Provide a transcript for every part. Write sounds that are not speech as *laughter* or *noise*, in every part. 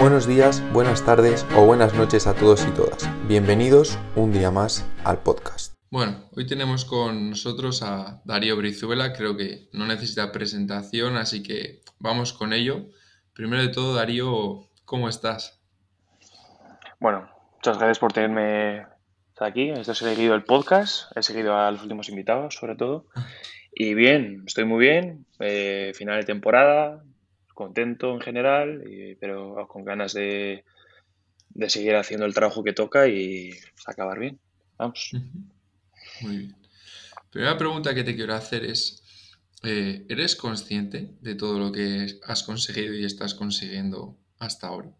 Buenos días, buenas tardes o buenas noches a todos y todas. Bienvenidos un día más al podcast. Bueno, hoy tenemos con nosotros a Darío Brizuela, creo que no necesita presentación, así que vamos con ello. Primero de todo, Darío, ¿cómo estás? Bueno, muchas gracias por tenerme aquí. He seguido el podcast, he seguido a los últimos invitados, sobre todo. Y bien, estoy muy bien. Eh, final de temporada, contento en general, pero con ganas de, seguir haciendo el trabajo que toca y acabar bien. Vamos. Muy bien. Primera pregunta que te quiero hacer es, eh, ¿eres consciente de todo lo que has conseguido y estás consiguiendo hasta ahora?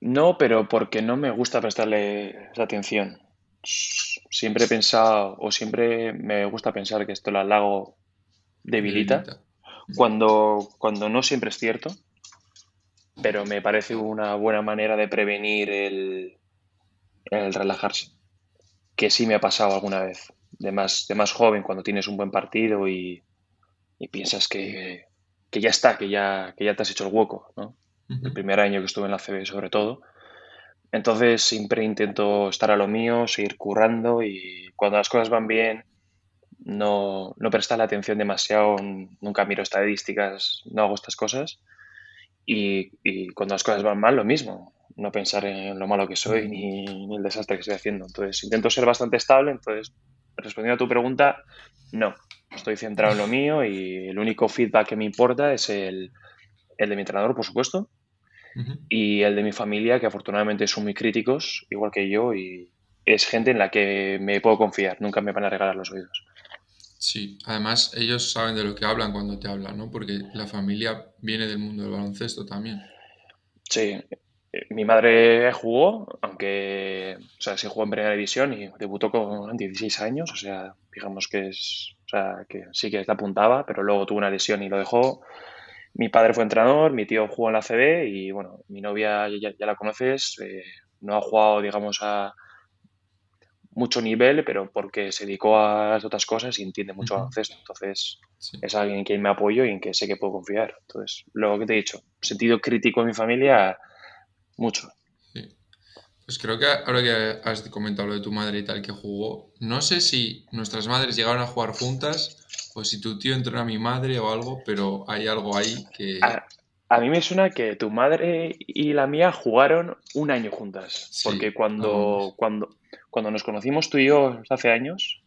No, pero porque no me gusta prestarle esa atención. Siempre he pensado, o siempre me gusta pensar que esto el halago debilita, debilita. Cuando, cuando no siempre es cierto, pero me parece una buena manera de prevenir el, el relajarse, que sí me ha pasado alguna vez, de más, de más joven, cuando tienes un buen partido y, y piensas que, que, ya está, que ya, que ya te has hecho el hueco, ¿no? el primer año que estuve en la CB sobre todo. Entonces siempre intento estar a lo mío, seguir currando y cuando las cosas van bien no, no prestar la atención demasiado, nunca miro estadísticas, no hago estas cosas. Y, y, cuando las cosas van mal, lo mismo, no pensar en lo malo que soy ni, ni, el desastre que estoy haciendo. Entonces intento ser bastante estable, entonces respondiendo a tu pregunta, no, estoy centrado en lo mío y el único feedback que me importa es el, el de mi entrenador, por supuesto, y el de mi familia, que afortunadamente son muy críticos, igual que yo, y es gente en la que me puedo confiar, nunca me van a regalar los oídos. Sí, además ellos saben de lo que hablan cuando te hablan, ¿no? Porque la familia viene del mundo del baloncesto también. Sí, eh, mi madre jugó, aunque, o sea, sí jugó en primera división y debutó con 16 años, o sea, digamos que es, o sea, que sí que la apuntaba, pero luego tuvo una lesión y lo dejó mi padre fue entrenador, mi tío jugó en la CB y bueno, mi novia ya, la conoces, eh, no ha jugado, digamos, a mucho nivel, pero porque se dedicó a las otras cosas y entiende mucho uh baloncesto. Entonces, es alguien en quien me apoyo y en que sé que puedo confiar. Entonces, lo que te he dicho, sentido crítico en mi familia, mucho. Sí. Pues creo que ahora que has comentado lo de tu madre y tal que jugó, no sé si nuestras madres llegaron a jugar juntas pues si tu tío entró a mi madre o algo, pero hay algo ahí que... A, mí me suena que tu madre y la mía jugaron un año juntas, porque cuando, cuando, cuando nos conocimos tú y yo hace años,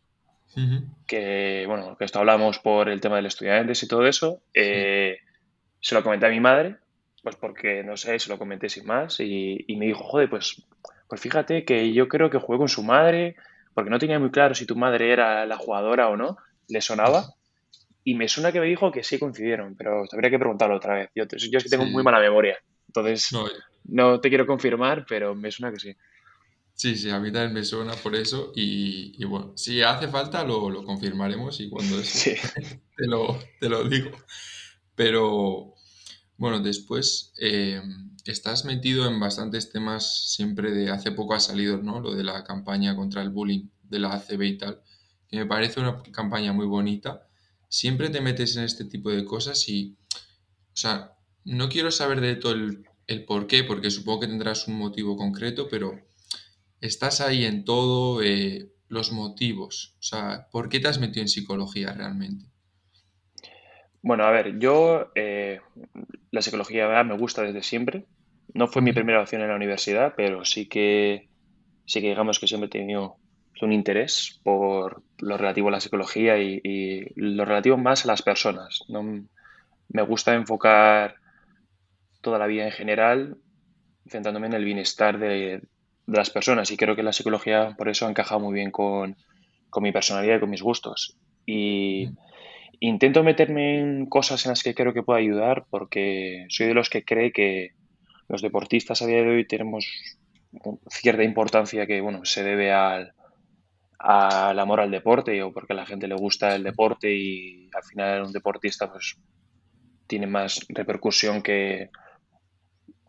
que bueno, que esto hablamos por el tema de los estudiantes y todo eso, eh, se lo comenté a mi madre, pues porque, no sé, se lo comenté sin más, y, y me dijo, joder, pues, pues fíjate que yo creo que jugué con su madre, porque no tenía muy claro si tu madre era la jugadora o no, le sonaba. Y me suena que me dijo que sí coincidieron, pero habría que preguntarlo otra vez. Yo, yo es que tengo muy mala memoria, entonces no, te quiero confirmar, pero me suena que sí. Sí, sí, a mí también me suena por eso y, bueno, si hace falta lo, lo confirmaremos y cuando *laughs* eso *laughs* te, lo, te, lo, digo. Pero bueno, después eh, estás metido en bastantes temas siempre de hace poco ha salido, ¿no? Lo de la campaña contra el bullying de la ACB y tal, que me parece una campaña muy bonita siempre te metes en este tipo de cosas y, o sea, no quiero saber de todo el, por qué, porque supongo que tendrás un motivo concreto, pero estás ahí en todo, eh, los motivos, o sea, ¿por qué te has metido en psicología realmente? Bueno, a ver, yo eh, la psicología me gusta desde siempre. No fue mi primera opción en la universidad, pero sí que, sí que digamos que siempre he tenido un interés por lo relativo a la psicología y, lo relativo más a las personas. ¿no? Me gusta enfocar toda la vida en general centrándome en el bienestar de, las personas y creo que la psicología por eso ha encajado muy bien con, mi personalidad y con mis gustos. Y intento meterme en cosas en las que creo que puedo ayudar porque soy de los que cree que los deportistas a día de hoy tenemos cierta importancia que bueno se debe al, al amor al deporte o porque a la gente le gusta el deporte y al final un deportista pues tiene más repercusión que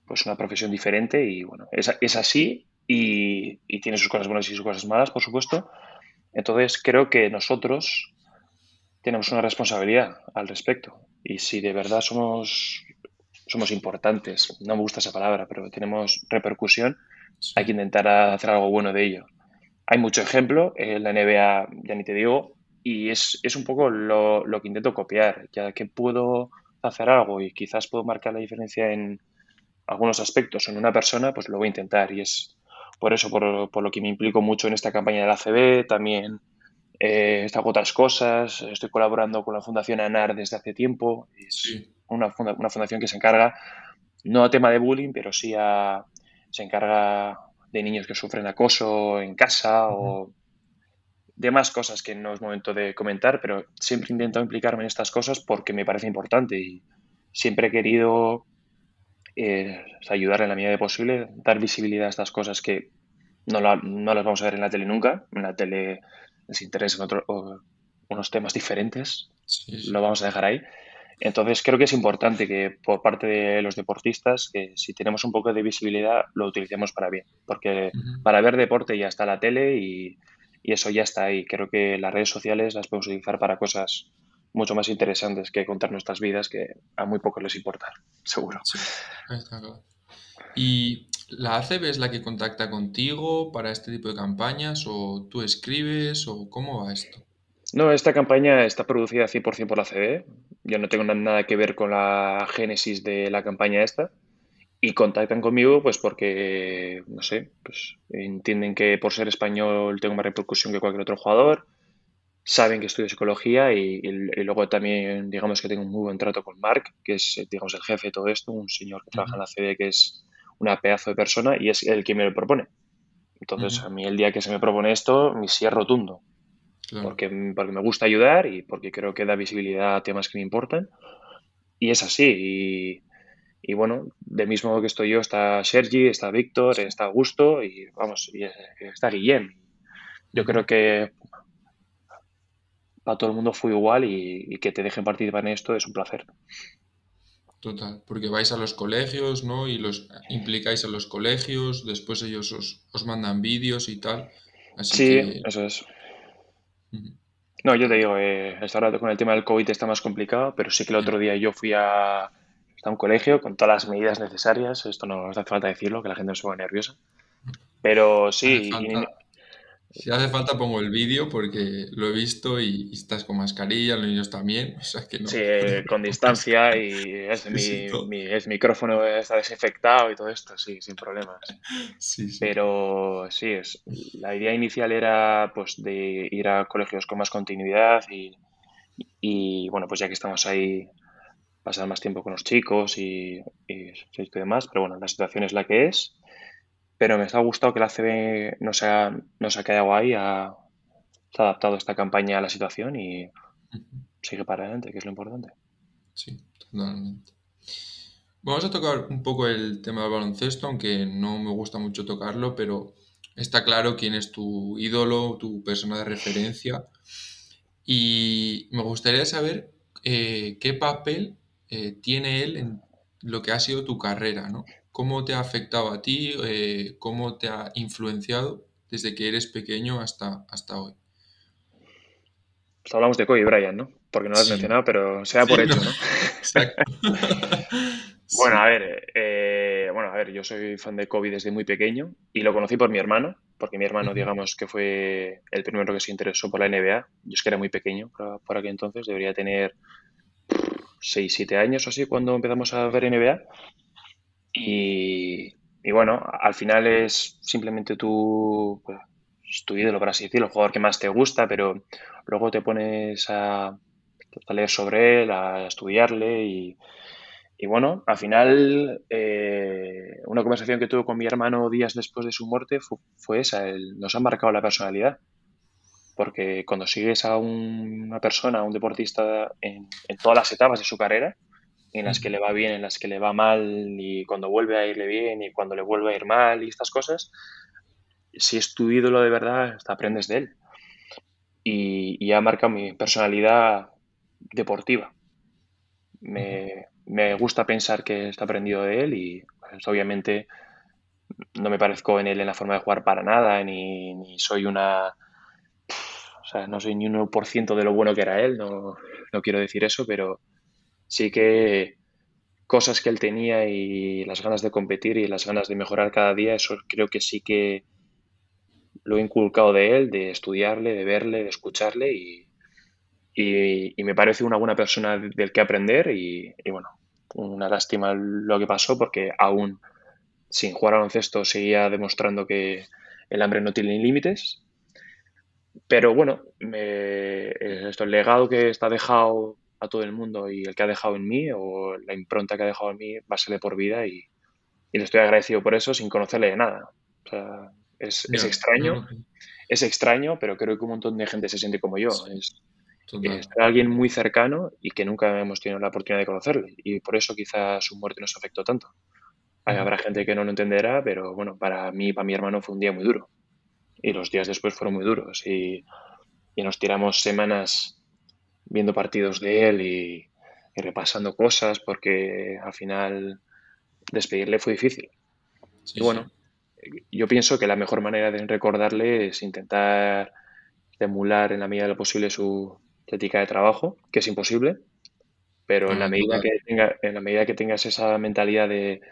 pues una profesión diferente y bueno, es, es así y, y, tiene sus cosas buenas y sus cosas malas, por supuesto. Entonces creo que nosotros tenemos una responsabilidad al respecto y si de verdad somos somos importantes. No me gusta esa palabra, pero tenemos repercusión. Hay que intentar hacer algo bueno de ello. Hay mucho ejemplo, en la NBA ya ni te digo, y es, un poco lo, que intento copiar, ya que puedo hacer algo y quizás puedo marcar la diferencia en algunos aspectos en una persona, pues lo voy a intentar y es por eso por, por lo que me implico mucho en esta campaña de la ACB, también eh, hago otras cosas, estoy colaborando con la Fundación ANAR desde hace tiempo, es una, una, fundación que se encarga, no a tema de bullying, pero sí a, se encarga de niños que sufren acoso en casa o demás cosas que no es momento de comentar, pero siempre intento implicarme en estas cosas porque me parece importante y siempre he querido eh, ayudar en la medida de posible, dar visibilidad a estas cosas que no, no, las vamos a ver en la tele nunca. En la tele les interesan otro, unos temas diferentes, lo vamos a dejar ahí. Entonces creo que es importante que por parte de los deportistas, que si tenemos un poco de visibilidad, lo utilicemos para bien, porque para ver deporte ya está la tele y, y, eso ya está ahí. Creo que las redes sociales las podemos utilizar para cosas mucho más interesantes que contar nuestras vidas, que a muy pocos les importa, *laughs* seguro. ¿Y la ACB es la que contacta contigo para este tipo de campañas o tú escribes o cómo va esto? No, esta campaña está producida 100% por la ACB. Yo no tengo nada que ver con la génesis de la campaña esta. Y contactan conmigo pues porque, no sé, pues entienden que por ser español tengo más repercusión que cualquier otro jugador saben que estudio psicología y, luego también digamos que tengo un muy buen trato con Mark, que es digamos el jefe de todo esto, un señor que trabaja en la CD que es una pedazo de persona y es el que me lo propone. Entonces a mí el día que se me propone esto, mi sí es rotundo. Porque, porque me gusta ayudar y porque creo que da visibilidad a temas que me importan. Y es así. Y, bueno, de mismo que estoy yo, está Sergi, está Víctor, está Augusto y vamos, y está Guillem. Yo creo que para todo el mundo fue igual y, que te dejen participar en esto es un placer. Total, porque vais a los colegios, ¿no? Y los implicáis a los colegios, después ellos os, mandan vídeos y tal. sí, eso es. No, yo te digo, eh, ahora con el tema del COVID está más complicado, pero sí que el otro día yo fui a, a un colegio con todas las medidas necesarias. Esto no hace falta decirlo, que la gente no se ponga nerviosa. Pero sí, si hace falta pongo el vídeo porque lo he visto y, estás con mascarilla, los niños también, *laughs* o sea que no. Sí, con distancia y es *laughs* mi, el micrófono está desinfectado y todo esto, sí, sin problemas. Sí, sí. Pero sí, es, la idea inicial era pues de ir a colegios con más continuidad y, y bueno, pues ya que estamos ahí, pasar más tiempo con los chicos y, y, y demás, pero bueno, la situación es la que es pero me ha gustado que la CB no se ha, no se ha quedado ahí, ha, se ha adaptado esta campaña a la situación y sigue para adelante, que es lo importante. Sí, totalmente. Vamos a tocar un poco el tema del baloncesto, aunque no me gusta mucho tocarlo, pero está claro quién es tu ídolo, tu persona de referencia. Y me gustaría saber eh, qué papel eh, tiene él en lo que ha sido tu carrera, ¿no? ¿Cómo te ha afectado a ti? Eh, ¿Cómo te ha influenciado desde que eres pequeño hasta, hasta hoy? Pues hablamos de Kobe Bryant, ¿no? Porque no lo has mencionado, pero sea por hecho, ¿no? Exacto. *laughs* bueno, a ver, eh, bueno, a ver, yo soy fan de Kobe desde muy pequeño y lo conocí por mi hermano, porque mi hermano, digamos, que fue el primero que se interesó por la NBA. Yo es que era muy pequeño por, aquel entonces, debería tener 6, 7 años o así cuando empezamos a ver NBA. Y, bueno, al final es simplemente tu, pues, tu ídolo, por así decirlo, el jugador que más te gusta, pero luego te pones a, leer sobre él, a estudiarle y, bueno, al final eh, una conversación que tuve con mi hermano días después de su muerte fue, esa, nos ha marcado la personalidad. Porque cuando sigues a una persona, a un deportista en todas las etapas de su carrera, en las que le va bien, en las que le va mal y cuando vuelve a irle bien y cuando le vuelve a ir mal y estas cosas, si es tu ídolo de verdad, aprendes de él. Y, y ha marcado mi personalidad deportiva. Me, gusta pensar que está aprendido de él y pues, obviamente no me parezco en él en la forma de jugar para nada, ni, ni soy una... O sea, no soy ni un 1% de lo bueno que era él, no, no quiero decir eso, pero sí que cosas que él tenía y las ganas de competir y las ganas de mejorar cada día, eso creo que sí que lo he inculcado de él, de estudiarle, de verle, de escucharle y, me parece una buena persona del que aprender y, bueno, una lástima lo que pasó porque aún sin jugar al baloncesto seguía demostrando que el hambre no tiene límites. Pero bueno, esto, el legado que está dejado a todo el mundo y el que ha dejado en mí o la impronta que ha dejado en mí va a ser de por vida y, le estoy agradecido por eso sin conocerle de nada. O sea, es, extraño, es extraño, pero creo que un montón de gente se siente como yo. Es, alguien muy cercano y que nunca hemos tenido la oportunidad de conocerle y por eso quizás su muerte nos afectó tanto. Habrá gente que no lo entenderá, pero bueno, para mí y para mi hermano fue un día muy duro. Y los días después fueron muy duros. Y, y nos tiramos semanas viendo partidos de él y, repasando cosas porque al final despedirle fue difícil. y bueno, yo pienso que la mejor manera de recordarle es intentar emular en la medida de lo posible su ética de trabajo, que es imposible, pero en, la medida que tenga, en la medida que tengas esa mentalidad de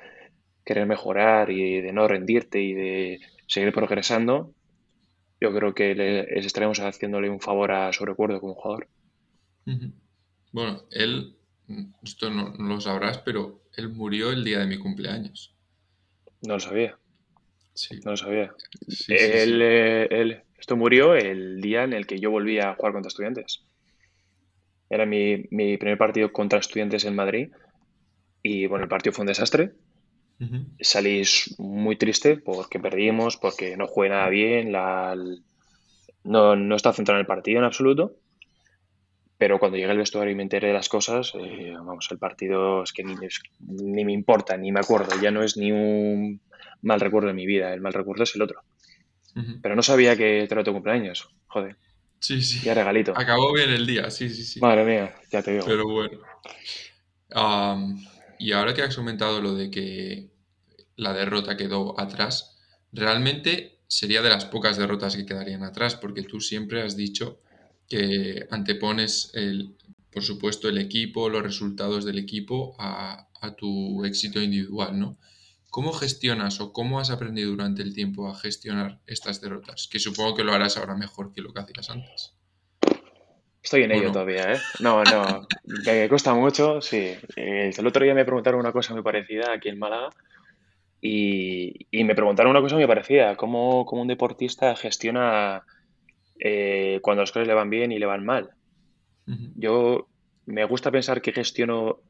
querer mejorar y de no rendirte y de seguir progresando, yo creo que le, estaremos haciéndole un favor a su recuerdo como jugador. Bueno, él, esto no, lo sabrás, pero él murió el día de mi cumpleaños. No lo sabía. Sí. No lo sabía. él, eh, él, esto murió el día en el que yo volví a jugar contra estudiantes. Era mi, mi primer partido contra estudiantes en Madrid. Y bueno, el partido fue un desastre. Salís muy triste porque perdimos, porque no jugué nada bien, la, no, no está centrado en el partido en absoluto. Pero cuando llegué al vestuario y me enteré de las cosas, eh, vamos, el partido es que ni, ni, me importa, ni me acuerdo. Ya no es ni un mal recuerdo de mi vida, el mal recuerdo es el otro. Pero no sabía que era tu cumpleaños, joder. Sí, sí. Ya regalito. Acabó bien el día, sí, sí, sí. Madre mía, ya te digo. Pero bueno. y ahora que has comentado lo de que la derrota quedó atrás, realmente sería de las pocas derrotas que quedarían atrás, porque tú siempre has dicho que antepones, el, por supuesto, el equipo, los resultados del equipo a, tu éxito individual, ¿no? ¿Cómo gestionas o cómo has aprendido durante el tiempo a gestionar estas derrotas? Que supongo que lo harás ahora mejor que lo que hacías antes. Estoy en ello todavía, ¿eh? No, no, me cuesta mucho, sí. Eh, el otro día me preguntaron una cosa muy parecida aquí en Málaga y, me preguntaron una cosa muy parecida, ¿cómo, cómo un deportista gestiona eh, cuando las cosas le van bien y le van mal. Yo me gusta pensar que gestiono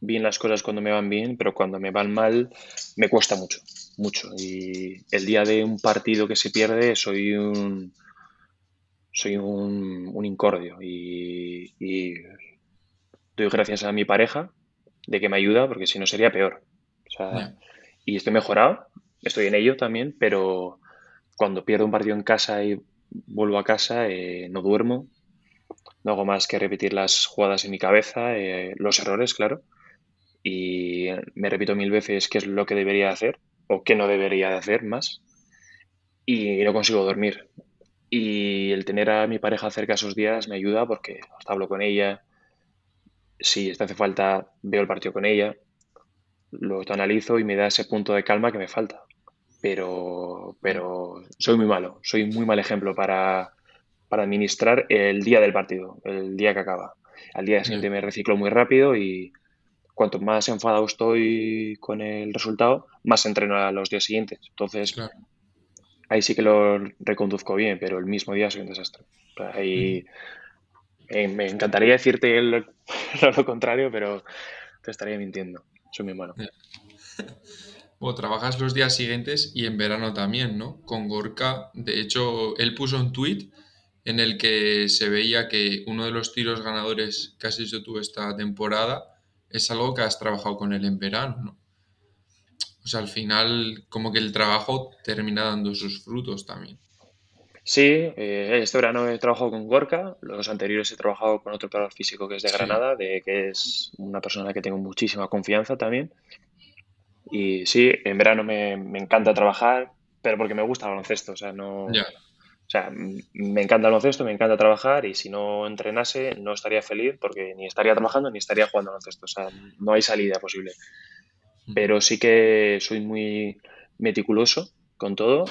bien las cosas cuando me van bien, pero cuando me van mal me cuesta mucho, mucho. Y el día de un partido que se pierde soy un soy un, incordio y, doy gracias a mi pareja de que me ayuda porque si no sería peor. Y estoy mejorado, estoy en ello también, pero cuando pierdo un partido en casa y vuelvo a casa, eh, no duermo, no hago más que repetir las jugadas en mi cabeza, eh, los errores, claro, y me repito mil veces qué es lo que debería hacer o qué no debería hacer más, y no consigo dormir. Y el tener a mi pareja cerca esos días me ayuda porque hablo con ella, si hace falta veo el partido con ella, lo analizo y me da ese punto de calma que me falta pero, pero soy muy malo, soy muy mal ejemplo para, administrar el día del partido, el día que acaba. Al día siguiente me reciclo muy rápido y cuanto más enfadado estoy con el resultado, más entreno a los días siguientes. Entonces, ahí sí que lo reconduzco bien, pero el mismo día soy un desastre. Ahí eh, me encantaría decirte *laughs* lo contrario, pero te estaría mintiendo. Soy muy malo. O trabajas los días siguientes y en verano también, ¿no? Con Gorka, de hecho, él puso un tweet en el que se veía que uno de los tiros ganadores que has hecho tú esta temporada es algo que has trabajado con él en verano, ¿no? O sea, al final, como que el trabajo termina dando sus frutos también. Sí, eh, este verano he trabajado con Gorka, los anteriores he trabajado con otro creador físico que es de Granada, de, que es una persona en la que tengo muchísima confianza también. Y sí, en verano me, encanta trabajar, pero porque me gusta el baloncesto, o sea, no, O sea, me encanta el baloncesto, me encanta trabajar y si no entrenase no estaría feliz porque ni estaría trabajando ni estaría jugando al baloncesto. O sea, no hay salida posible. Pero sí que soy muy meticuloso con todo.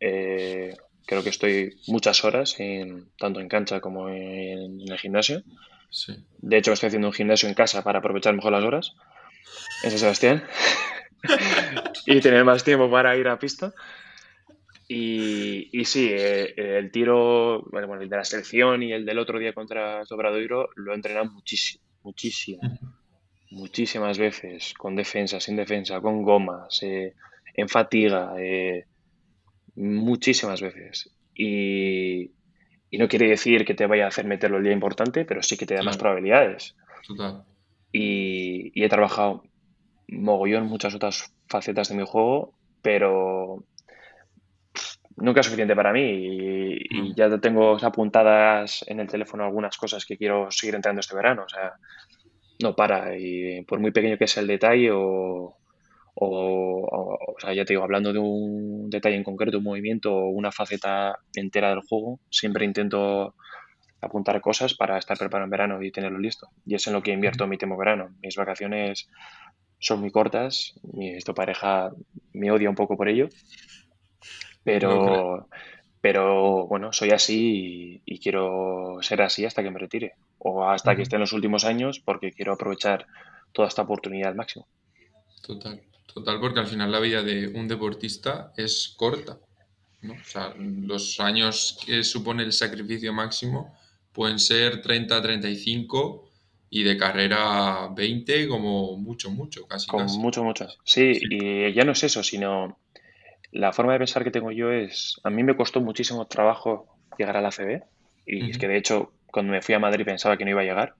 Eh, creo que estoy muchas horas, en, tanto en cancha como en, el gimnasio. De hecho, estoy haciendo un gimnasio en casa para aprovechar mejor las horas. En San Sebastián. *laughs* y tener más tiempo para ir a pista. Y, y sí, eh, el tiro, bueno, el de la selección y el del otro día contra Sobradoiro lo he entrenado muchísimo, muchísimo, muchísimas veces, con defensa, sin defensa, con gomas, eh, en fatiga, eh, muchísimas veces. Y, y, no quiere decir que te vaya a hacer meterlo el día importante, pero sí que te da más probabilidades. Total. Y, y he trabajado mogollón muchas otras facetas de mi juego, pero nunca es suficiente para mí y, mm. ya tengo apuntadas en el teléfono algunas cosas que quiero seguir entrando este verano. O sea, no para. Y por muy pequeño que sea el detalle o, o, sea, ya te digo, hablando de un detalle en concreto, un movimiento o una faceta entera del juego, siempre intento apuntar cosas para estar preparado en verano y tenerlo listo. Y es en lo que invierto mi tiempo verano. Mis vacaciones son muy cortas, mi esto pareja me odia un poco por ello, pero, pero bueno, soy así y, quiero ser así hasta que me retire o hasta que esté en los últimos años porque quiero aprovechar toda esta oportunidad al máximo. Total, total, porque al final la vida de un deportista es corta. ¿no? O sea, los años que supone el sacrificio máximo pueden ser 30, 35 y de carrera 20 como mucho, mucho, casi. Como mucho, mucho. sí, y ya no es eso, sino la forma de pensar que tengo yo es, a mí me costó muchísimo trabajo llegar a la CB y es que de hecho cuando me fui a Madrid pensaba que no iba a llegar.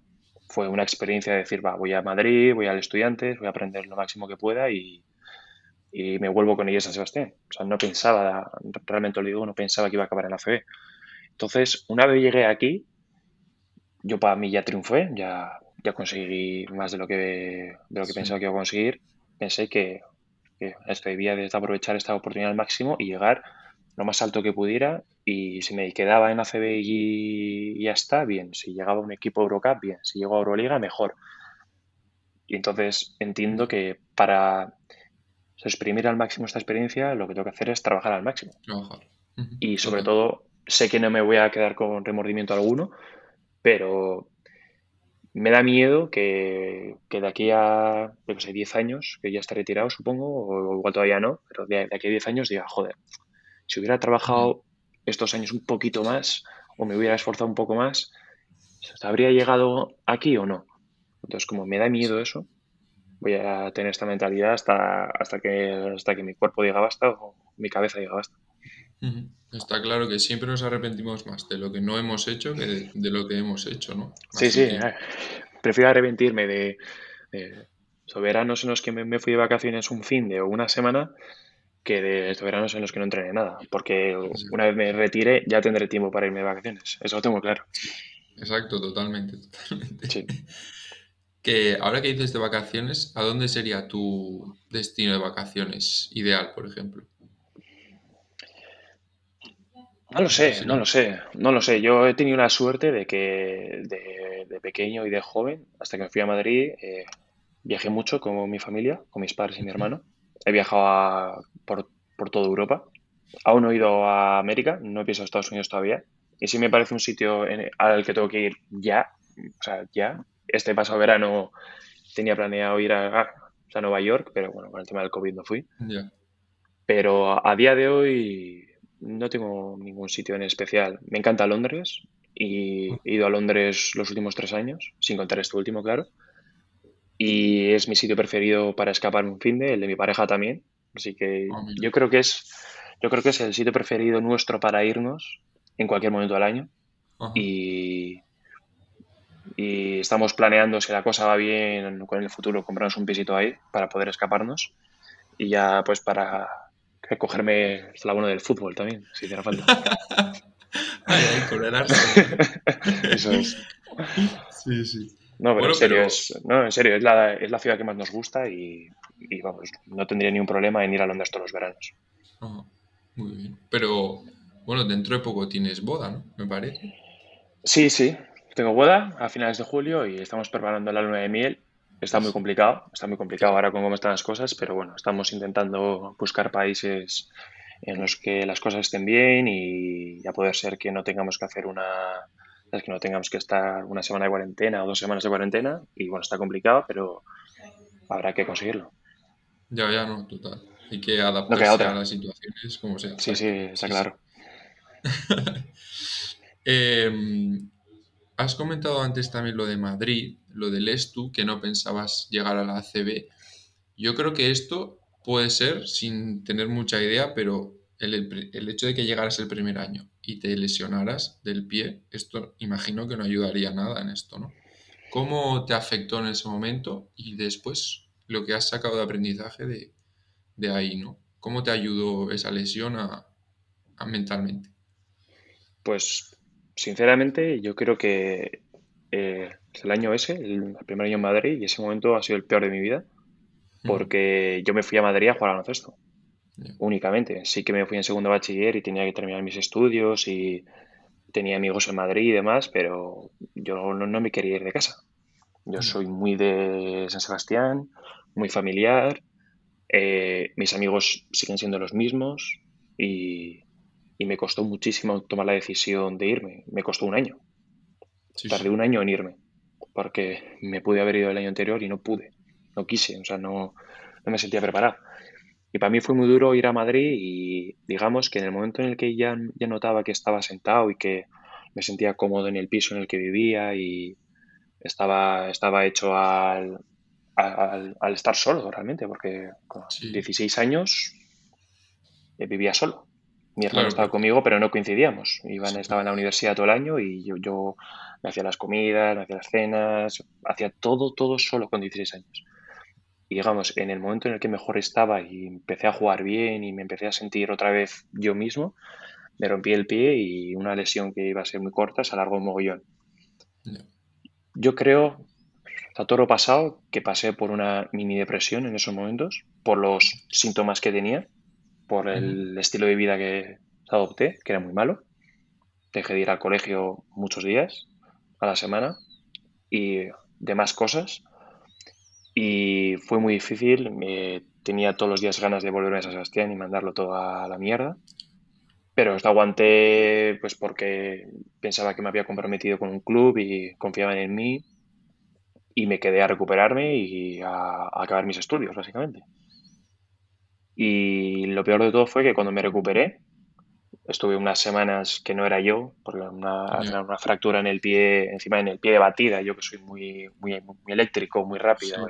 Fue una experiencia de decir, va, voy a Madrid, voy al Estudiantes, voy a aprender lo máximo que pueda y, y me vuelvo con ellos a Sebastián. O sea, no pensaba, realmente lo digo, no pensaba que iba a acabar en la CB. Entonces, una vez llegué aquí, yo para mí ya triunfé, ya, ya conseguí más de lo que, de lo que pensaba que iba a conseguir. Pensé que que esto debía de aprovechar esta oportunidad al máximo y llegar lo más alto que pudiera y si me quedaba en ACB y ya está, bien. Si llegaba a un equipo Eurocup, bien. Si llego a Euroliga, mejor. Y entonces entiendo que para exprimir al máximo esta experiencia, lo que tengo que hacer es trabajar al máximo. Y sobre todo, sé que no me voy a quedar con remordimiento alguno, pero me da miedo que, de aquí a, yo sé, 10 años, que ya esté retirado, supongo, o igual todavía no, pero de, aquí a 10 años diga, joder, si hubiera trabajado estos años un poquito más o me hubiera esforzado un poco más, ¿habría llegado aquí o no? Entonces, como me da miedo eso, voy a tener esta mentalidad hasta, hasta, que, hasta que mi cuerpo diga basta o mi cabeza diga basta. Está claro que siempre nos arrepentimos más de lo que no hemos hecho que de, lo que hemos hecho, ¿no? sí, sí. Eh, prefiero arrepentirme de, de veranos en los que me, fui de vacaciones un fin de o una semana que de estos veranos en los que no entrené nada. Porque una vez me retire ya tendré tiempo para irme de vacaciones. Eso lo tengo claro. Exacto, totalmente, *laughs* totalmente. Sí. Que ahora que dices de vacaciones, ¿a dónde sería tu destino de vacaciones ideal, por ejemplo? No lo sé, no lo sé, no lo sé. Yo he tenido la suerte de que de, pequeño y de joven, hasta que me fui a Madrid, eh, viajé mucho con mi familia, con mis padres y mi hermano. He viajado por, toda Europa. Aún no he ido a América, no he pisado Estados Unidos todavía. Y sí me parece un sitio al que tengo que ir ya, o sea, ya. Este pasado verano tenía planeado ir a, Nueva York, pero bueno, con el tema del COVID no fui. Pero a día de hoy no tengo ningún sitio en especial. Me encanta Londres y he ido a Londres los últimos tres años, sin contar este último, claro. Y es mi sitio preferido para escapar un fin de, el de mi pareja también. Así que ah, yo creo que es yo creo que es el sitio preferido nuestro para irnos en cualquier momento del año. Y, y estamos planeando, si la cosa va bien con el futuro, comprarnos un pisito ahí para poder escaparnos. Y ya pues para que cogerme la bono del fútbol también, si hiciera falta. *laughs* ay, ay, *laughs* Eso es. Sí, sí. No, pero en serio, Es, no, en serio, es la, es la ciudad que más nos gusta y, y, vamos, no tendría ningún problema en ir a Londres todos los veranos. muy bien. Pero Bueno, dentro de poco tienes boda, ¿no? Me parece. Sí, sí. Tengo boda a finales de julio y estamos preparando la luna de miel. Está muy complicado, está muy complicado ahora con cómo están las cosas, pero bueno, estamos intentando buscar países en los que las cosas estén bien y ya poder ser que no tengamos que hacer una, que no tengamos que estar una semana de cuarentena o dos semanas de cuarentena y bueno, está complicado, pero habrá que conseguirlo. Ya, ya, no, total. Hay que adaptarse a las situaciones como sea. Sí, sí, está claro. *laughs* Em, has comentado antes también lo de Madrid, lo del Estu, que no pensabas llegar a la ACB. Yo creo que esto puede ser, sin tener mucha idea, pero el, hecho de que llegaras el primer año y te lesionaras del pie, esto imagino que no ayudaría nada en esto, ¿no? ¿Cómo te afectó en ese momento y después lo que has sacado de aprendizaje de, ahí, ¿no? ¿Cómo te ayudó esa lesión a, mentalmente? Pues, sinceramente, yo creo que eh, el año ese, el, primer año en Madrid, y ese momento ha sido el peor de mi vida, porque yo me fui a Madrid a jugar al baloncesto únicamente. Sí que me fui en segundo bachiller y tenía que terminar mis estudios y tenía amigos en Madrid y demás, pero yo no, me quería ir de casa. Yo soy muy de San Sebastián, muy familiar, eh, mis amigos siguen siendo los mismos y, me costó muchísimo tomar la decisión de irme. Me costó un año. Tardé un año en irme porque me pude haber ido el año anterior y no pude, no quise, o sea, no, no me sentía preparado. Y para mí fue muy duro ir a Madrid y digamos que en el momento en el que ya, ya notaba que estaba sentado y que me sentía cómodo en el piso en el que vivía y estaba, estaba hecho al, al, estar solo realmente, porque con 16 años eh, vivía solo. Mi hermano estaba conmigo, pero no coincidíamos. Iván estaba en la universidad todo el año y yo, yo me hacía las comidas, me hacía las cenas, hacía todo, todo solo con 16 años. Y digamos, en el momento en el que mejor estaba y empecé a jugar bien y me empecé a sentir otra vez yo mismo, me rompí el pie y una lesión que iba a ser muy corta se alargó un mogollón. Yo creo, a toro pasado, que pasé por una mini depresión en esos momentos, por los síntomas que tenía, por el estilo de vida que adopté, que era muy malo. Dejé de ir al colegio muchos días a la semana y demás cosas y fue muy difícil. Me, tenía todos los días ganas de volverme a San Sebastián y mandarlo todo a la mierda. Pero esto aguanté pues porque pensaba que me había comprometido con un club y confiaban en mí. Y me quedé a recuperarme y a, acabar mis estudios, básicamente. Y lo peor de todo fue que cuando me recuperé, estuve unas semanas que no era yo, por una, una, fractura en el pie, encima en el pie de batida, yo que soy muy, muy, muy eléctrico, muy rápido,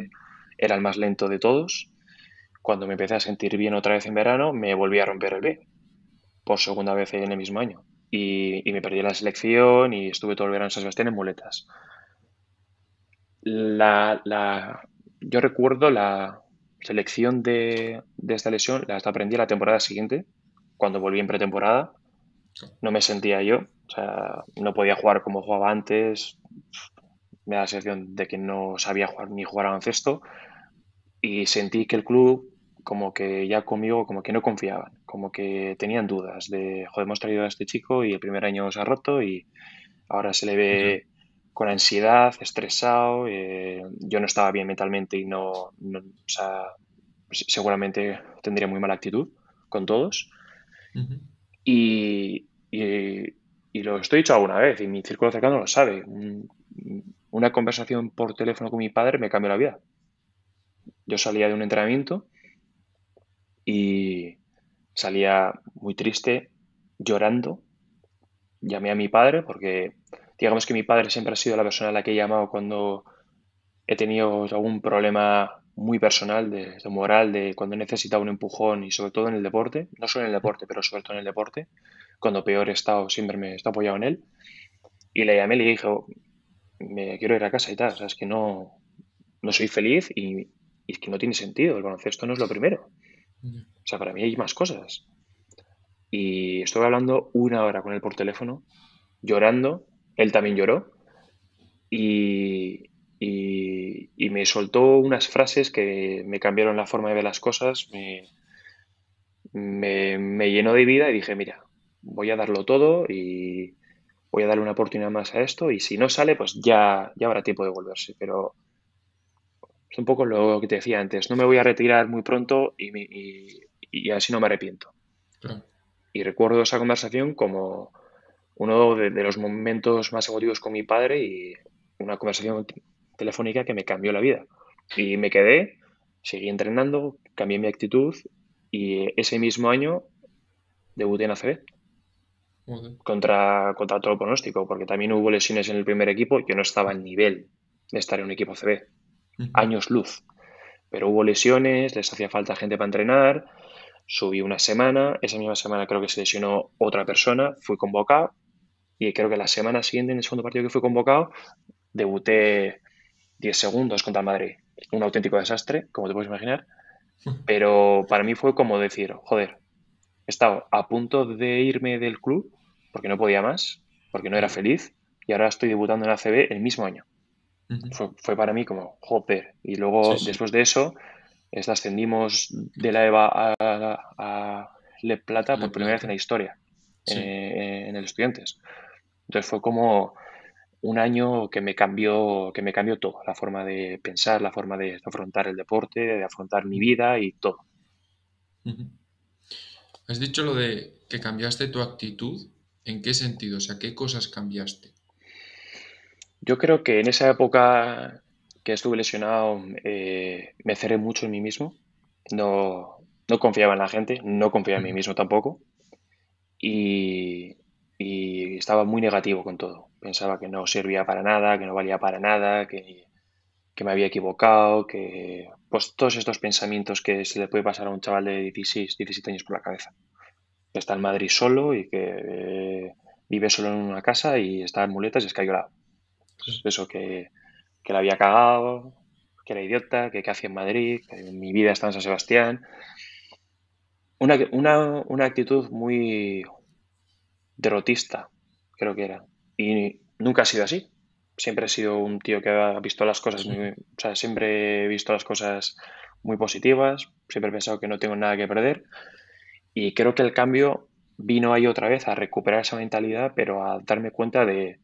era el más lento de todos. Cuando me empecé a sentir bien otra vez en verano, me volví a romper el pie, por segunda vez en el mismo año. Y, me perdí la selección y estuve todo el verano en San Sebastián en muletas. La, la, yo recuerdo la selección de, de esta lesión, la aprendí la temporada siguiente, cuando volví en pretemporada, no me sentía yo. O sea, no podía jugar como jugaba antes. Me da la sensación de que no sabía jugar ni jugar a cesto Y sentí que el club, como que ya conmigo, como que no confiaban. Como que tenían dudas de, joder, hemos traído a este chico y el primer año se ha roto y ahora se le ve con ansiedad, estresado. Eh, yo no estaba bien mentalmente y no, o sea, seguramente tendría muy mala actitud con todos y, lo estoy dicho alguna vez, y mi círculo cercano lo sabe. una conversación por teléfono con mi padre me cambió la vida. Yo salía de un entrenamiento y salía muy triste, llorando. Llamé a mi padre porque digamos que mi padre siempre ha sido la persona a la que he llamado cuando he tenido algún problema muy personal, de, moral, de cuando necesitado un empujón y sobre todo en el deporte, no solo en el deporte, pero sobre todo en el deporte, cuando peor he estado, siempre me he apoyado en él. Y le llamé y le dije, oh, me quiero ir a casa y tal, o sea, es que no, no soy feliz y, es que no tiene sentido, el baloncesto no es lo primero. O sea, para mí hay más cosas. Y estuve hablando una hora con él por teléfono, llorando, él también lloró, y, y, me soltó unas frases que me cambiaron la forma de ver las cosas, me, me, llenó de vida y dije, mira, voy a darlo todo y voy a darle una oportunidad más a esto y si no sale, pues ya, ya habrá tiempo de volverse. Pero es un poco lo que te decía antes, no me voy a retirar muy pronto y, y, así no me arrepiento. Y recuerdo esa conversación como uno de, los momentos más emotivos con mi padre y una conversación telefónica que me cambió la vida. Y me quedé, seguí entrenando, cambié mi actitud y ese mismo año debuté en ACB. Contra, contra todo pronóstico, porque también hubo lesiones en el primer equipo. Yo no estaba al nivel de estar en un equipo ACB. Años luz. Pero hubo lesiones, les hacía falta gente para entrenar. Subí una semana. Esa misma semana creo que se lesionó otra persona. Fui convocado. Y creo que la semana siguiente, en el segundo partido que fui convocado, debuté 10 segundos contra el Madrid. Un auténtico desastre, como te puedes imaginar. *laughs* Pero para mí fue como decir, joder, he estado a punto de irme del club porque no podía más, porque no era feliz, y ahora estoy debutando en ACB el mismo año. fue, para mí como, joder. Y luego, después de eso, ascendimos de la EVA a, Le Plata por primera vez en la historia, eh, en el Estudiantes. Entonces fue como un año que me cambió, que me cambió todo, la forma de pensar, la forma de afrontar el deporte, de afrontar mi vida y todo. Has dicho lo de que cambiaste tu actitud. ¿En qué sentido? O sea, ¿qué cosas cambiaste? Yo creo que en esa época que estuve lesionado eh, me cerré mucho en mí mismo. No, no confiaba en la gente, no confiaba en mí mismo tampoco. Y, y estaba muy negativo con todo. Pensaba que no servía para nada, que no valía para nada, que, que, me había equivocado, que pues todos estos pensamientos que se le puede pasar a un chaval de 16, 17 años por la cabeza. Que está en Madrid solo y que eh, vive solo en una casa y está en muletas y es que Pues eso, que, que la había cagado, que era idiota, que qué hacía en Madrid, que mi vida está en San Sebastián. Una, una, una actitud muy derrotista, creo que era. Y nunca ha sido así. Siempre he sido un tío que ha visto las cosas muy, o sea, siempre he visto las cosas muy positivas, siempre he pensado que no tengo nada que perder. Y creo que el cambio vino ahí otra vez a recuperar esa mentalidad, pero a darme cuenta de,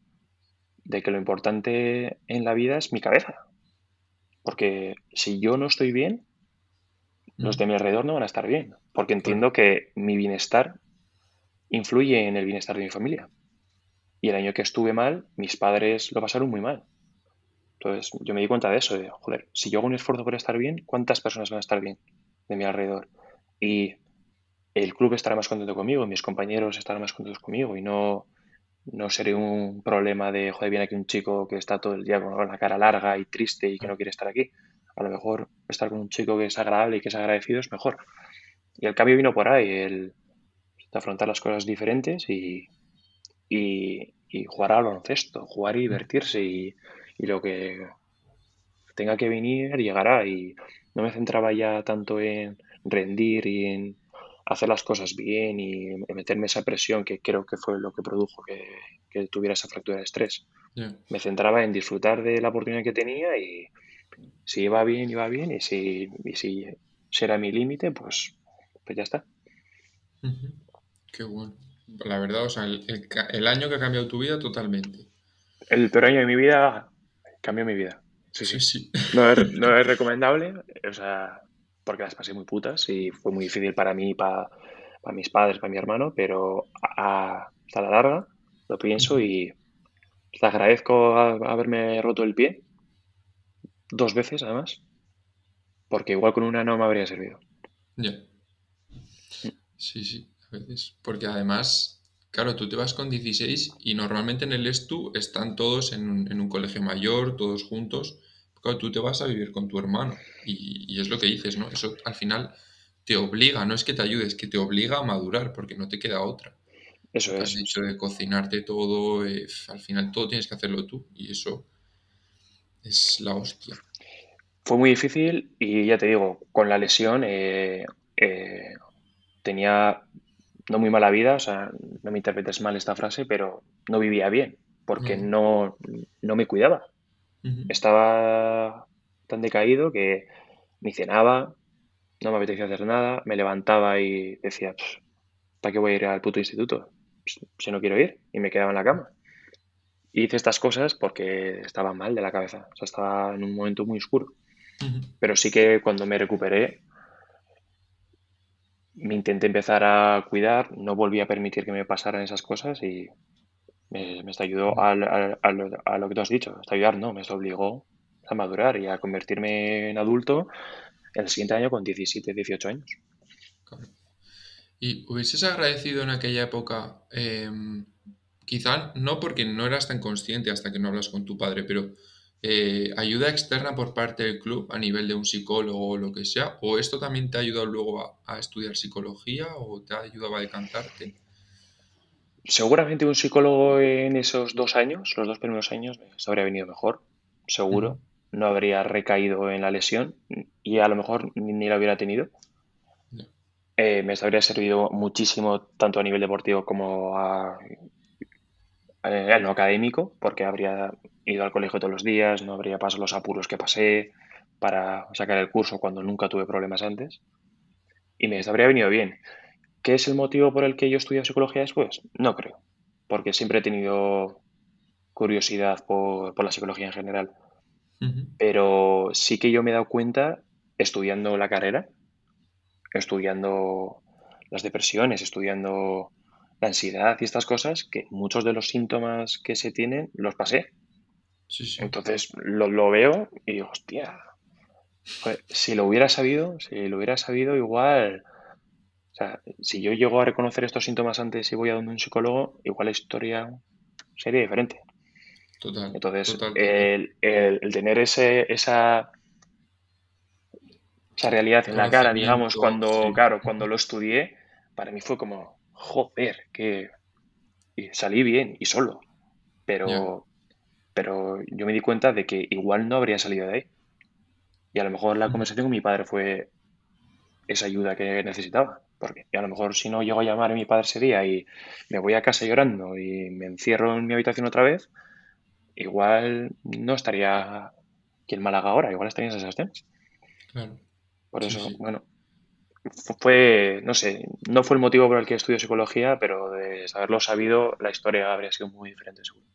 de que lo importante en la vida es mi cabeza. Porque si yo no estoy bien, los de mi alrededor no van a estar bien. Porque entiendo que mi bienestar influye en el bienestar de mi familia. Y el año que estuve mal, mis padres lo pasaron muy mal. Entonces yo me di cuenta de eso, de, joder, si yo hago un esfuerzo por estar bien, ¿cuántas personas van a estar bien de mi alrededor? Y el club estará más contento conmigo, mis compañeros estarán más contentos conmigo y no, no seré un problema de, joder, viene aquí un chico que está todo el día con la cara larga y triste y que no quiere estar aquí. A lo mejor estar con un chico que es agradable y que es agradecido es mejor. Y el cambio vino por ahí, el, afrontar las cosas diferentes y, y, jugar al baloncesto, jugar y divertirse y, lo que tenga que venir llegará y no me centraba ya tanto en rendir y en hacer las cosas bien y meterme esa presión que creo que fue lo que produjo que, tuviera esa fractura de estrés. Me centraba en disfrutar de la oportunidad que tenía y si iba bien, iba bien y si, y si era mi límite, pues, pues ya está. Qué bueno. La verdad, o sea, el, año que ha cambiado tu vida totalmente. El peor año de mi vida cambió mi vida. Sí, sí. sí. No, es, no, es, recomendable, o sea, porque las pasé muy putas y fue muy difícil para mí, para, para mis padres, para mi hermano, pero a, hasta la larga lo pienso y te agradezco haberme roto el pie dos veces además, porque igual con una no me habría servido. Ya. Sí, sí veces. Porque además, claro, tú te vas con 16 y normalmente en el ESTU están todos en un, colegio mayor, todos juntos. Claro, tú te vas a vivir con tu hermano y, es lo que dices, ¿no? Eso al final te obliga, no es que te ayude, es que te obliga a madurar porque no te queda otra. Eso es. hecho de cocinarte todo, eh, al final todo tienes que hacerlo tú y eso es la hostia. Fue muy difícil y ya te digo, con la lesión eh, eh, tenía no muy mala vida, o sea, no me interpretes mal esta frase, pero no vivía bien, porque no, no me cuidaba. Estaba tan decaído que ni cenaba, no me apetecía hacer nada, me levantaba y decía, ¿para qué voy a ir al puto instituto? si no quiero ir, y me quedaba en la cama. hice estas cosas porque estaba mal de la cabeza, o sea, estaba en un momento muy oscuro. Pero sí que cuando me recuperé, me intenté empezar a cuidar, no volví a permitir que me pasaran esas cosas y me, me ayudó a, a, lo, que tú has dicho. Está ayudar, no, me obligó a madurar y a convertirme en adulto el siguiente año con 17, 18 años. ¿Y hubieses agradecido en aquella época, em, quizá no porque no eras tan consciente hasta que no hablas con tu padre, pero eh, ayuda externa por parte del club a nivel de un psicólogo o lo que sea? ¿O esto también te ha ayudado luego a, estudiar psicología o te ha ayudado a decantarte? Seguramente un psicólogo en esos dos años, los dos primeros años, se habría venido mejor, seguro. No habría recaído en la lesión y a lo mejor ni, la hubiera tenido. Eh, me habría servido muchísimo tanto a nivel deportivo como a, lo académico, porque habría ido al colegio todos los días, no habría pasado los apuros que pasé para sacar el curso cuando nunca tuve problemas antes. Y me habría venido bien. ¿Qué es el motivo por el que yo estudio psicología después? No creo, porque siempre he tenido curiosidad por, la psicología en general. Pero sí que yo me he dado cuenta, estudiando la carrera, estudiando las depresiones, estudiando la ansiedad y estas cosas, que muchos de los síntomas que se tienen los pasé. Entonces lo, veo y digo, hostia, si lo hubiera sabido, si lo hubiera sabido, igual. O sea, si yo llego a reconocer estos síntomas antes y voy a donde un psicólogo, igual la historia sería diferente. Total. Entonces, El, tener ese, esa, esa realidad en la cara, digamos, cuando, claro, cuando lo estudié, para mí fue como, joder, que y salí bien y solo. Pero, pero yo me di cuenta de que igual no habría salido de ahí. Y a lo mejor la conversación con mi padre fue esa ayuda que necesitaba. Porque a lo mejor si no llego a llamar a mi padre ese día y me voy a casa llorando y me encierro en mi habitación otra vez, igual no estaría aquí en Málaga ahora, igual estaría en esas Claro. Por eso, bueno, fue, no sé, no fue el motivo por el que estudio psicología, pero de haberlo sabido, la historia habría sido muy diferente, seguro.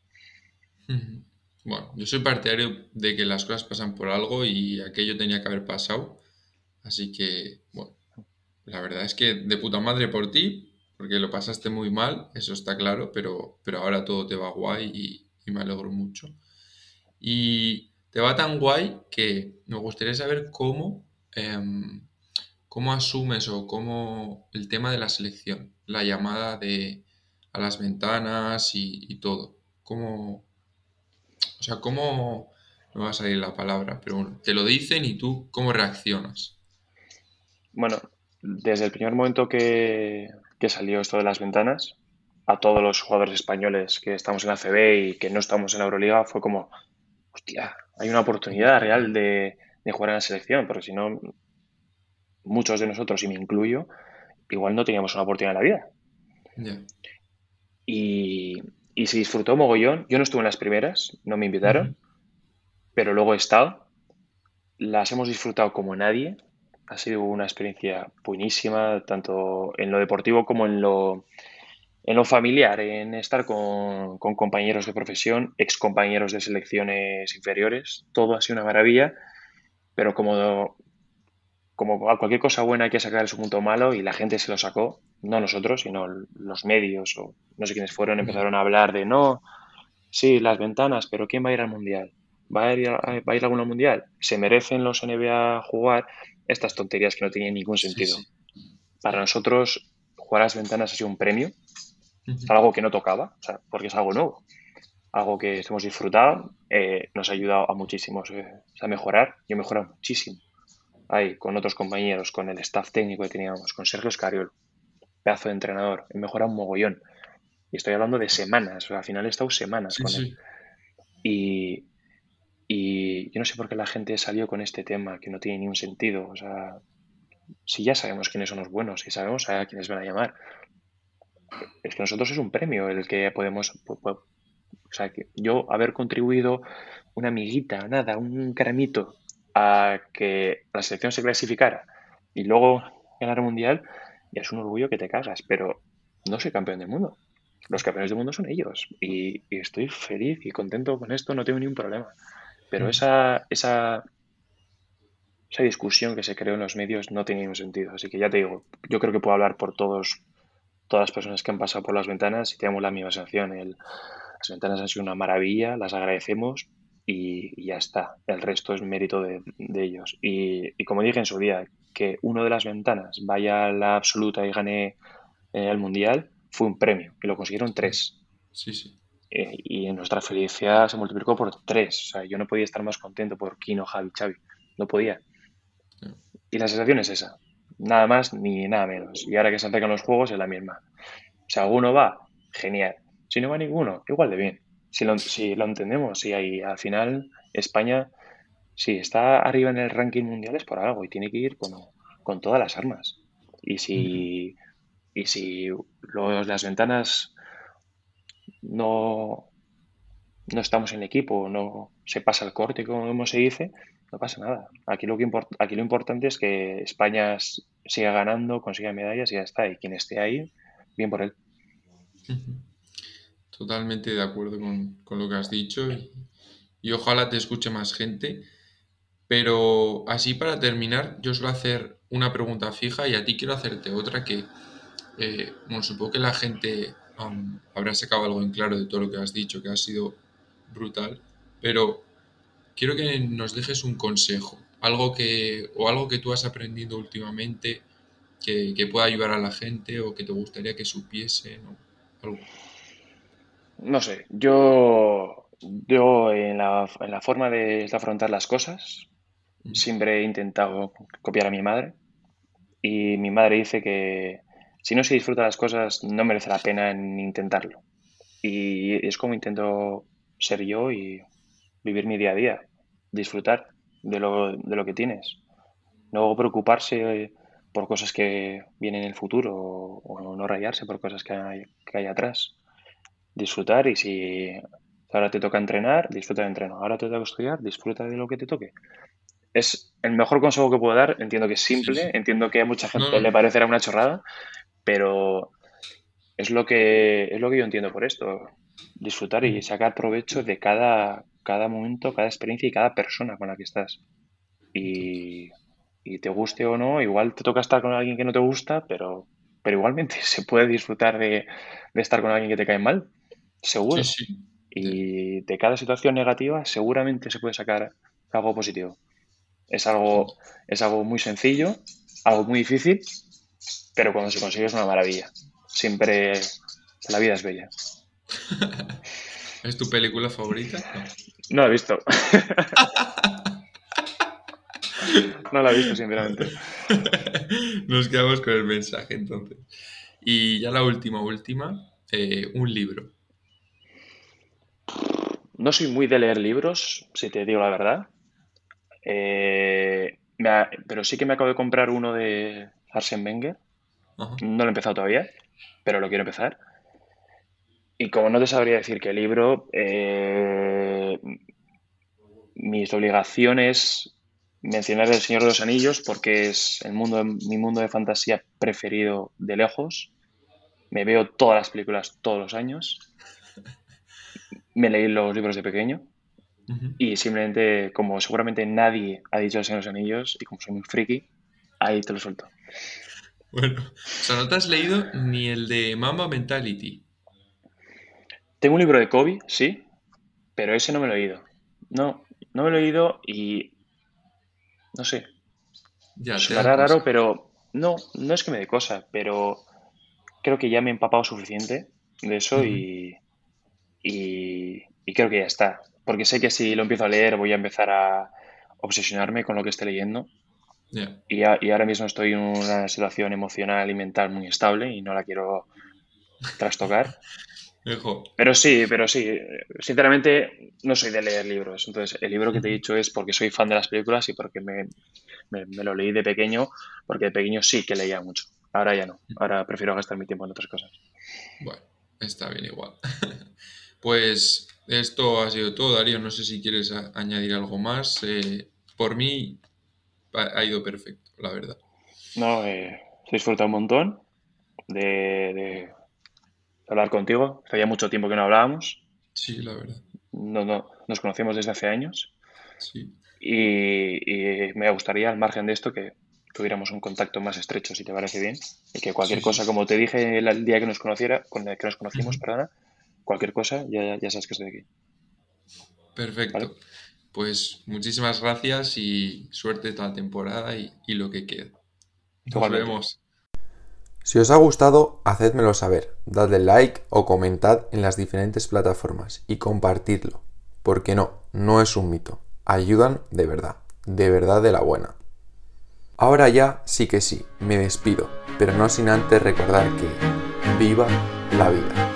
Bueno, yo soy partidario de que las cosas pasan por algo y aquello tenía que haber pasado. Así que, bueno, la verdad es que de puta madre por ti, porque lo pasaste muy mal, eso está claro, pero, pero ahora todo te va guay y, me alegro mucho. Y te va tan guay que me gustaría saber cómo, em, cómo asumes o cómo el tema de la selección, la llamada de a las ventanas y, todo. ¿Cómo, o sea, ¿cómo, no va a salir la palabra, pero bueno, te lo dicen y tú cómo reaccionas? Bueno, desde el primer momento que, salió esto de las ventanas, a todos los jugadores españoles que estamos en la CB y que no estamos en la Euroliga, fue como, hostia, hay una oportunidad real de, jugar en la selección, porque si no, muchos de nosotros, y me incluyo, igual no teníamos una oportunidad en la vida. Y, y se disfrutó mogollón. Yo no estuve en las primeras, no me invitaron, pero luego he estado. Las hemos disfrutado como nadie. Ha sido una experiencia buenísima, tanto en lo deportivo como en lo, en lo familiar, en estar con, con compañeros de profesión, ex compañeros de selecciones inferiores. Todo ha sido una maravilla, pero como, como a cualquier cosa buena hay que sacar su punto malo y la gente se lo sacó, no nosotros, sino los medios o no sé quiénes fueron, empezaron a hablar de no, sí, las ventanas, pero ¿quién va a ir al mundial? ¿Va a ir, a, ir alguno al mundial? ¿Se merecen los NBA jugar? Estas tonterías que no tienen ningún sentido. Para nosotros, jugar a las ventanas ha sido un premio, algo que no tocaba, o sea, porque es algo nuevo, algo que hemos disfrutado, eh, nos ha ayudado a muchísimos eh, a mejorar. Yo he mejorado muchísimo ahí con otros compañeros, con el staff técnico que teníamos, con Sergio Escariol, pedazo de entrenador, he mejorado un mogollón. Y estoy hablando de semanas, al final he estado semanas con él. Y, y yo no sé por qué la gente salió con este tema que no tiene ni un sentido. O sea, si ya sabemos quiénes son los buenos, y sabemos a quiénes van a llamar, es que nosotros es un premio el que podemos. O sea, que yo haber contribuido una amiguita, nada, un caramito a que la selección se clasificara y luego ganar el mundial, ya es un orgullo que te cagas, pero no soy campeón del mundo. los campeones del mundo son ellos. Y, estoy feliz y contento con esto, no tengo ningún problema. Pero mm. esa, esa, esa discusión que se creó en los medios no tenía ningún sentido. Así que ya te digo, yo creo que puedo hablar por todos, todas las personas que han pasado por las ventanas y tenemos la misma sensación. El, las ventanas han sido una maravilla, las agradecemos y, ya está. El resto es mérito de, ellos. Y, y, como dije en su día, que uno de las ventanas vaya a la absoluta y gane eh, el mundial fue un premio y lo consiguieron tres. Sí, sí. Eh, y nuestra felicidad se multiplicó por tres. O sea, yo no podía estar más contento por Kino, Javi, Xavi. No podía. Y la sensación es esa. Nada más ni nada menos. Y ahora que se acercan los juegos es la misma. O sea, alguno va, genial. Si no va ninguno, igual de bien. Si lo, si lo entendemos, si hay, al final España, si está arriba en el ranking mundial es por algo y tiene que ir con, con todas las armas. Y si, y si las ventanas no, no estamos en equipo, no se pasa el corte, como se dice, no pasa nada. Aquí lo, que aquí lo importante es que España siga ganando, consiga medallas y ya está. Y quien esté ahí, bien por él. Totalmente de acuerdo con, lo que has dicho y, ojalá te escuche más gente. Pero así para terminar, yo suelo hacer una pregunta fija y a ti quiero hacerte otra que, eh, bueno, supongo que la gente habrá sacado algo en claro de todo lo que has dicho, que ha sido brutal, pero quiero que nos dejes un consejo, algo que, o algo que tú has aprendido últimamente que, pueda ayudar a la gente o que te gustaría que supiesen algo. No sé, yo, yo en, la, en la forma de, afrontar las cosas siempre he intentado copiar a mi madre y mi madre dice que si no se disfruta las cosas no merece la pena en intentarlo. Y es como intento ser yo y vivir mi día a día, disfrutar de lo, de lo que tienes. No preocuparse por cosas que vienen en el futuro o, no rayarse por cosas que hay, que hay atrás disfrutar y si ahora te toca entrenar, disfruta del entreno. Ahora te toca estudiar, disfruta de lo que te toque. Es el mejor consejo que puedo dar. Entiendo que es simple, entiendo que a mucha gente le parecerá una chorrada, pero es lo que es lo que yo entiendo por esto. Disfrutar y sacar provecho de cada, cada momento, cada experiencia y cada persona con la que estás. Y, y te guste o no, igual te toca estar con alguien que no te gusta, pero, pero igualmente *laughs* se puede disfrutar de, de estar con alguien que te cae mal seguro. Y de cada situación negativa seguramente se puede sacar algo positivo. Es algo, es algo muy sencillo, algo muy difícil, pero cuando se consigue es una maravilla. Siempre la vida es bella. *laughs* ¿Es tu película favorita? No, la he visto. *laughs* no la he visto, sinceramente. *laughs* Nos quedamos con el mensaje entonces. Y ya la última, última, eh, un libro. No soy muy de leer libros, si te digo la verdad. Eh, pero sí que me acabo de comprar uno de Arsene Wenger. No lo he empezado todavía, pero lo quiero empezar. Y como no te sabría decir qué libro, eh, mis obligaciones mencionar El Señor de los Anillos porque es el mundo mi mundo de fantasía preferido de lejos. Me veo todas las películas todos los años me leí los libros de pequeño y simplemente, como seguramente nadie ha dicho en los Anillos y como soy muy friki, ahí te lo suelto. Bueno, o sea, no te has leído ni el de Mamba Mentality. Tengo un libro de Kobe, sí, pero ese no me lo he leído. No, no me lo he leído y no sé. Ya, Suena raro, pero no, no es que me dé cosa, pero creo que ya me he empapado suficiente de eso y y, creo que ya está. Porque sé que si lo empiezo a leer voy a empezar a obsesionarme con lo que esté leyendo. Y, ahora mismo estoy en una situación emocional y mental muy estable y no la quiero trastocar. *laughs* pero sí, pero sí, sinceramente no soy de leer libros. Entonces, el libro que te he dicho es porque soy fan de las películas y porque me, me, lo leí de pequeño, porque de pequeño sí que leía mucho. Ahora ya no. Ahora prefiero gastar mi tiempo en otras cosas. Bueno, está bien igual. *laughs* Pues esto ha sido todo, Darío. No sé si quieres añadir algo más. Eh, por mí ha, ido perfecto, la verdad. No, eh, disfruta un montón de, hablar contigo. Hacía mucho tiempo que no hablábamos. Sí, la verdad. No, no, nos conocemos desde hace años. Sí. Y, me gustaría, al margen de esto, que tuviéramos un contacto más estrecho, si te parece bien. Y que cualquier cosa, como te dije el día que nos conociera, con que nos conocimos, perdona, cualquier cosa, ya, ya sabes que estoy aquí. Perfecto. Pues muchísimas gracias y suerte toda la temporada y, lo que queda. Nos vemos. Si os ha gustado, hacedmelo saber, dadle like o comentad en las diferentes plataformas y compartidlo, porque no, no es un mito, ayudan de verdad, de verdad de la buena. Ahora ya sí que sí, me despido, pero no sin antes recordar que viva la vida.